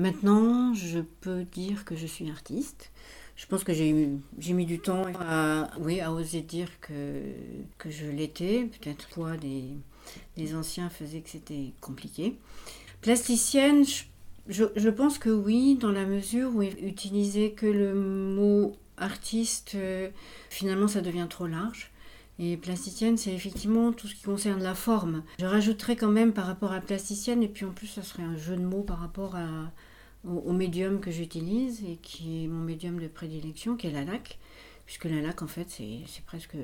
Maintenant, je peux dire que je suis artiste. Je pense que j'ai mis du temps à, oui, à oser dire que, que je l'étais. Peut-être quoi des, des anciens faisait que c'était compliqué. Plasticienne, je, je, pense que oui, dans la mesure où utiliser que le mot artiste, euh, finalement, ça devient trop large. Et plasticienne, c'est effectivement tout ce qui concerne la forme. Je rajouterais quand même par rapport à plasticienne, et puis en plus, ça serait un jeu de mots par rapport à, au, médium que j'utilise, et qui est mon médium de prédilection, qui est la laque. Puisque la laque, en fait, c'est presque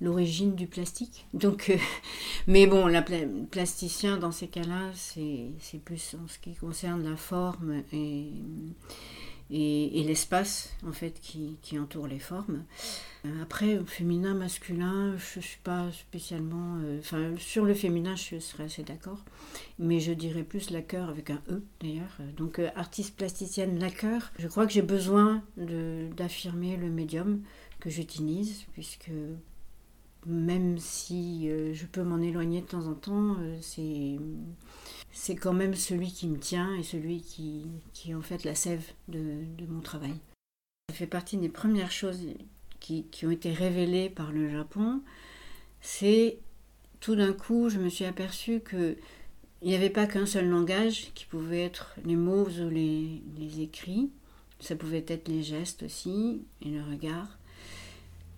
l'origine du plastique. Donc, euh, mais bon, la plasticien, dans ces cas-là, c'est plus en ce qui concerne la forme et et, l'espace en fait qui, entoure les formes. Euh, après, féminin, masculin, je ne suis pas spécialement. Euh, enfin, sur le féminin, je serais assez d'accord, mais je dirais plus lacqueur avec un E d'ailleurs. Donc, euh, artiste plasticienne lacqueur, je crois que j'ai besoin d'affirmer le médium que j'utilise, puisque même si je peux m'en éloigner de temps en temps, c'est c'est quand même celui qui me tient et celui qui, qui est en fait la sève de, mon travail. Ça fait partie des premières choses qui, qui ont été révélées par le Japon. C'est tout d'un coup, je me suis aperçue que il n'y avait pas qu'un seul langage qui pouvait être les mots ou les, les écrits. Ça pouvait être les gestes aussi et le regard.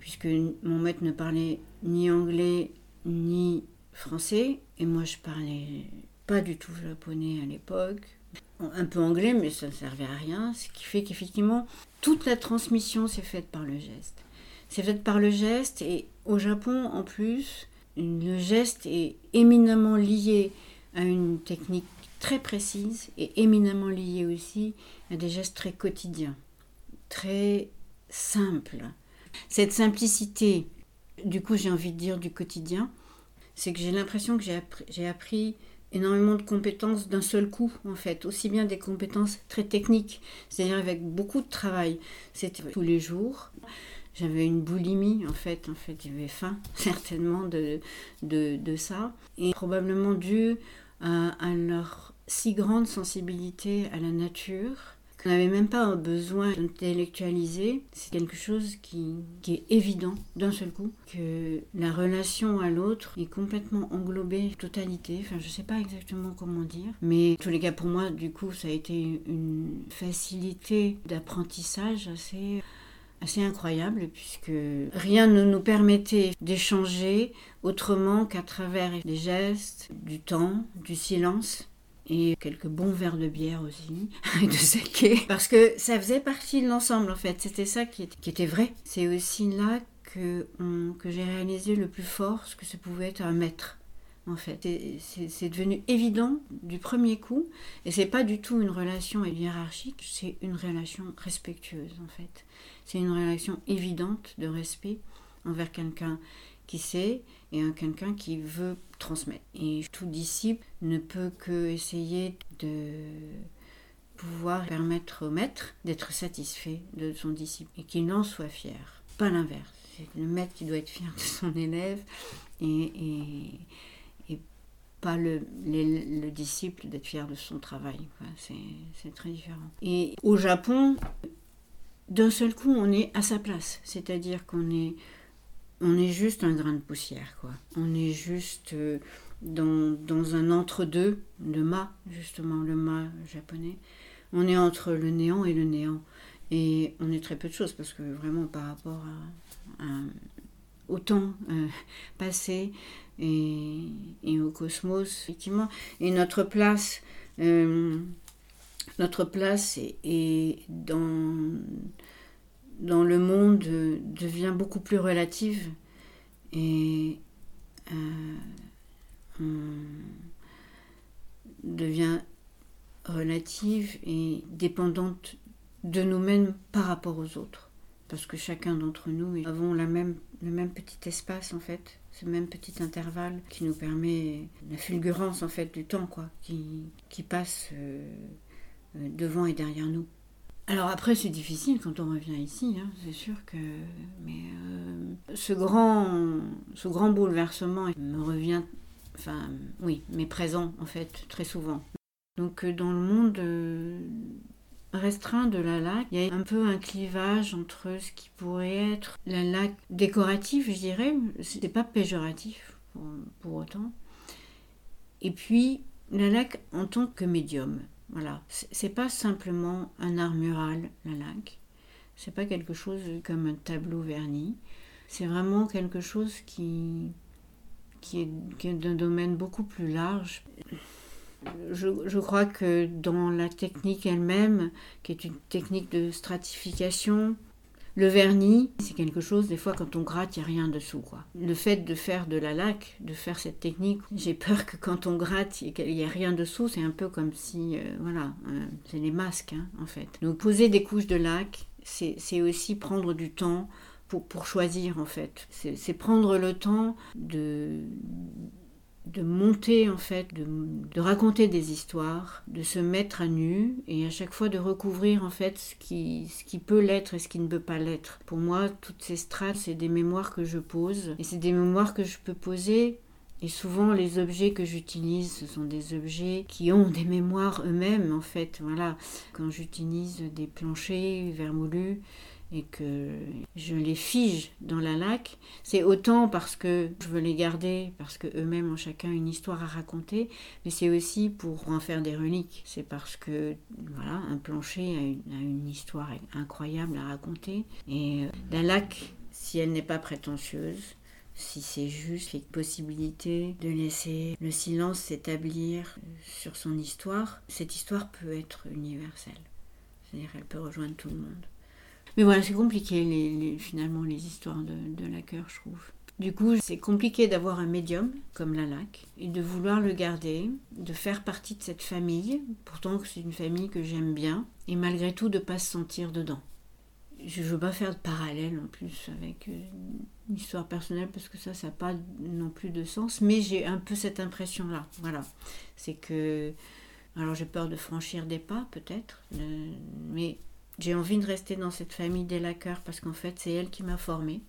Puisque mon maître ne parlait ni anglais ni français et moi je parlais pas du tout japonais à l'époque, un peu anglais, mais ça ne servait à rien. Ce qui fait qu'effectivement, toute la transmission s'est faite par le geste. C'est fait par le geste, et au Japon, en plus, le geste est éminemment lié à une technique très précise et éminemment lié aussi à des gestes très quotidiens, très simples. Cette simplicité, du coup j'ai envie de dire du quotidien, c'est que j'ai l'impression que j'ai appris, énormément de compétences d'un seul coup, en fait, aussi bien des compétences très techniques, c'est-à-dire avec beaucoup de travail. C'était tous les jours. J'avais une boulimie, en fait, en fait, j'avais faim, certainement, de, de, de, ça. Et probablement dû à leur si grande sensibilité à la nature, on n'avait même pas besoin d'intellectualiser. C'est quelque chose qui, est évident d'un seul coup, que la relation à l'autre est complètement englobée, totalité. Enfin, je ne sais pas exactement comment dire. Mais en tous les cas, pour moi, du coup, ça a été une facilité d'apprentissage assez assez incroyable puisque rien ne nous permettait d'échanger autrement qu'à travers des gestes, du temps, du silence et quelques bons verres de bière aussi, et de saké, parce que ça faisait partie de l'ensemble en fait, c'était ça qui était, vrai. C'est aussi là que, que j'ai réalisé le plus fort ce que ça pouvait être un maître. En fait, c'est devenu évident du premier coup, et c'est pas du tout une relation hiérarchique, c'est une relation respectueuse en fait. C'est une relation évidente de respect envers quelqu'un qui sait et un quelqu'un qui veut transmettre. Et tout disciple ne peut que essayer de pouvoir permettre au maître d'être satisfait de son disciple et qu'il en soit fier, pas l'inverse. C'est le maître qui doit être fier de son élève et, et, pas le, le, disciple d'être fier de son travail. c'est très différent. Et au Japon, d'un seul coup, on est à sa place, c'est-à-dire qu'on est on est juste un grain de poussière, quoi. On est juste euh, dans, dans, un entre-deux, le ma, justement, le ma japonais. On est entre le néant et le néant. Et on est très peu de choses, parce que vraiment, par rapport à, au temps euh, passé et, au cosmos, effectivement, et notre place, euh, notre place est dans dans le monde devient beaucoup plus relative et euh, devient relative et dépendante de nous-mêmes par rapport aux autres. Parce que chacun d'entre nous avons la même, le même petit espace en fait, ce même petit intervalle qui nous permet la fulgurance en fait du temps quoi, qui, qui passe euh, euh, devant et derrière nous. Alors après, c'est difficile quand on revient ici, hein, c'est sûr que. Mais euh, ce, grand, bouleversement me revient, enfin, oui, mais présent en fait, très souvent. Donc dans le monde restreint de la laque, il y a un peu un clivage entre ce qui pourrait être la laque décorative, je dirais, c'est pas péjoratif pour, autant, et puis la laque en tant que médium. Voilà, c'est pas simplement un art mural, la laque. C'est pas quelque chose comme un tableau verni. C'est vraiment quelque chose qui, qui est, qui est d'un domaine beaucoup plus large je, crois que dans la technique elle-même, qui est une technique de stratification, le vernis, c'est quelque chose, des fois, quand on gratte, il n'y a rien dessous. Quoi. Le fait de faire de la laque, de faire cette technique, j'ai peur que quand on gratte, il n'y ait rien dessous. C'est un peu comme si, euh, voilà, euh, c'est les masques, hein, en fait. Donc, poser des couches de laque, c'est aussi prendre du temps pour, pour choisir, en fait. C'est prendre le temps de de monter en fait, de, raconter des histoires, de se mettre à nu et à chaque fois de recouvrir en fait ce qui, ce qui peut l'être et ce qui ne peut pas l'être. Pour moi, toutes ces strates, c'est des mémoires que je pose et c'est des mémoires que je peux poser et souvent, les objets que j'utilise, ce sont des objets qui ont des mémoires eux-mêmes, en fait. Voilà, quand j'utilise des planchers vermoulus, et que je les fige dans la laque, c'est autant parce que je veux les garder, parce qu'eux-mêmes ont chacun une histoire à raconter, mais c'est aussi pour en faire des reliques. C'est parce que voilà, un plancher a une, histoire incroyable à raconter. Et euh, la laque, si elle n'est pas prétentieuse, si c'est juste les possibilités de laisser le silence s'établir sur son histoire, cette histoire peut être universelle. C'est-à-dire qu'elle peut rejoindre tout le monde. Mais voilà, c'est compliqué finalement les histoires de, de je trouve. Du coup, c'est compliqué d'avoir un médium comme la lac et de vouloir le garder, de faire partie de cette famille, pourtant c'est une famille que j'aime bien, et malgré tout de ne pas se sentir dedans. Je ne veux pas faire de parallèle en plus avec euh, une histoire personnelle parce que ça, ça n'a pas non plus de sens, mais j'ai un peu cette impression-là. Voilà. C'est que. Alors j'ai peur de franchir des pas peut-être, euh, mais j'ai envie de rester dans cette famille des laqueurs parce qu'en fait, c'est elle qui m'a formée.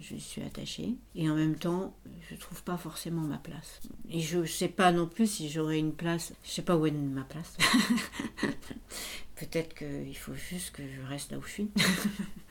Je suis attachée. Et en même temps, je ne trouve pas forcément ma place. Et je ne sais pas non plus si j'aurai une place. Je ne sais pas où est ma place. Peut-être qu'il faut juste que je reste là où je suis.